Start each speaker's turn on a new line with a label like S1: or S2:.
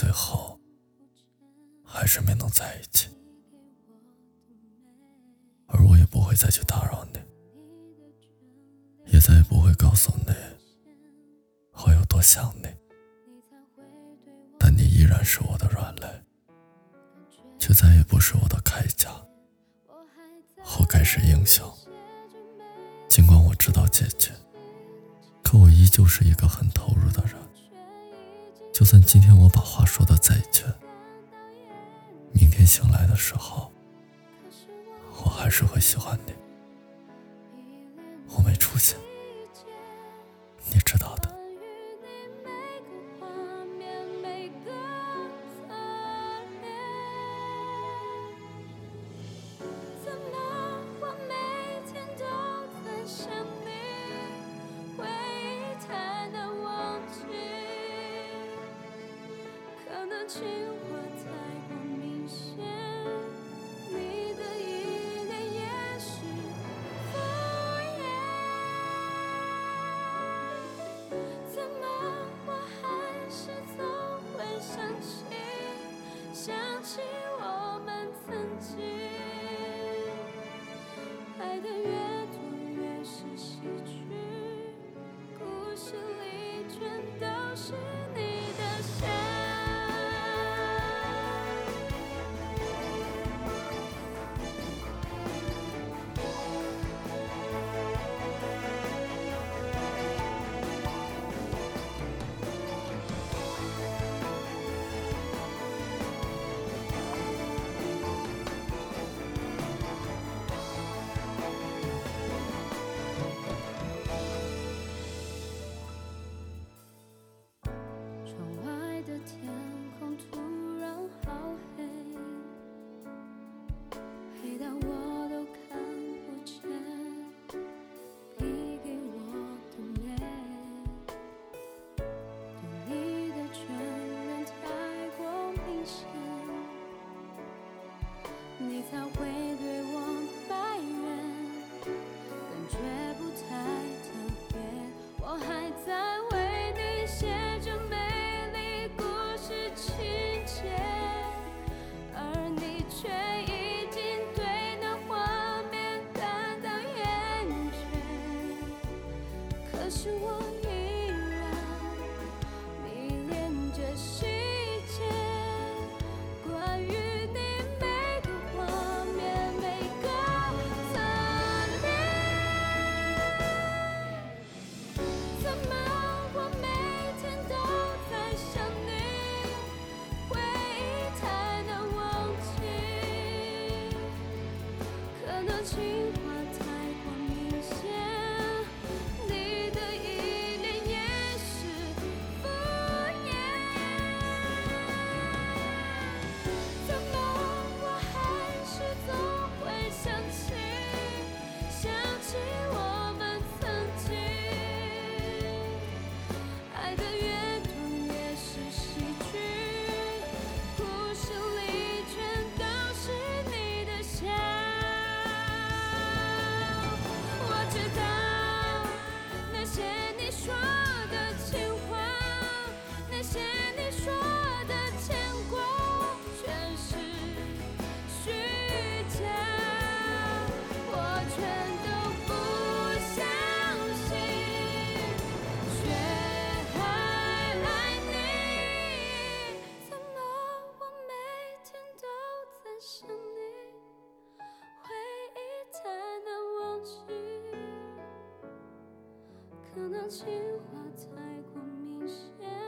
S1: 最后还是没能在一起，而我也不会再去打扰你，也再也不会告诉你我有多想你。但你依然是我的软肋，却再也不是我的铠甲。我该是英雄，尽管我知道结局，可我依旧是一个很投入的人。就算今天我把话说的再绝，明天醒来的时候，我还是会喜欢你。那
S2: 情。你才会 Jesus. 可能情话太过明显。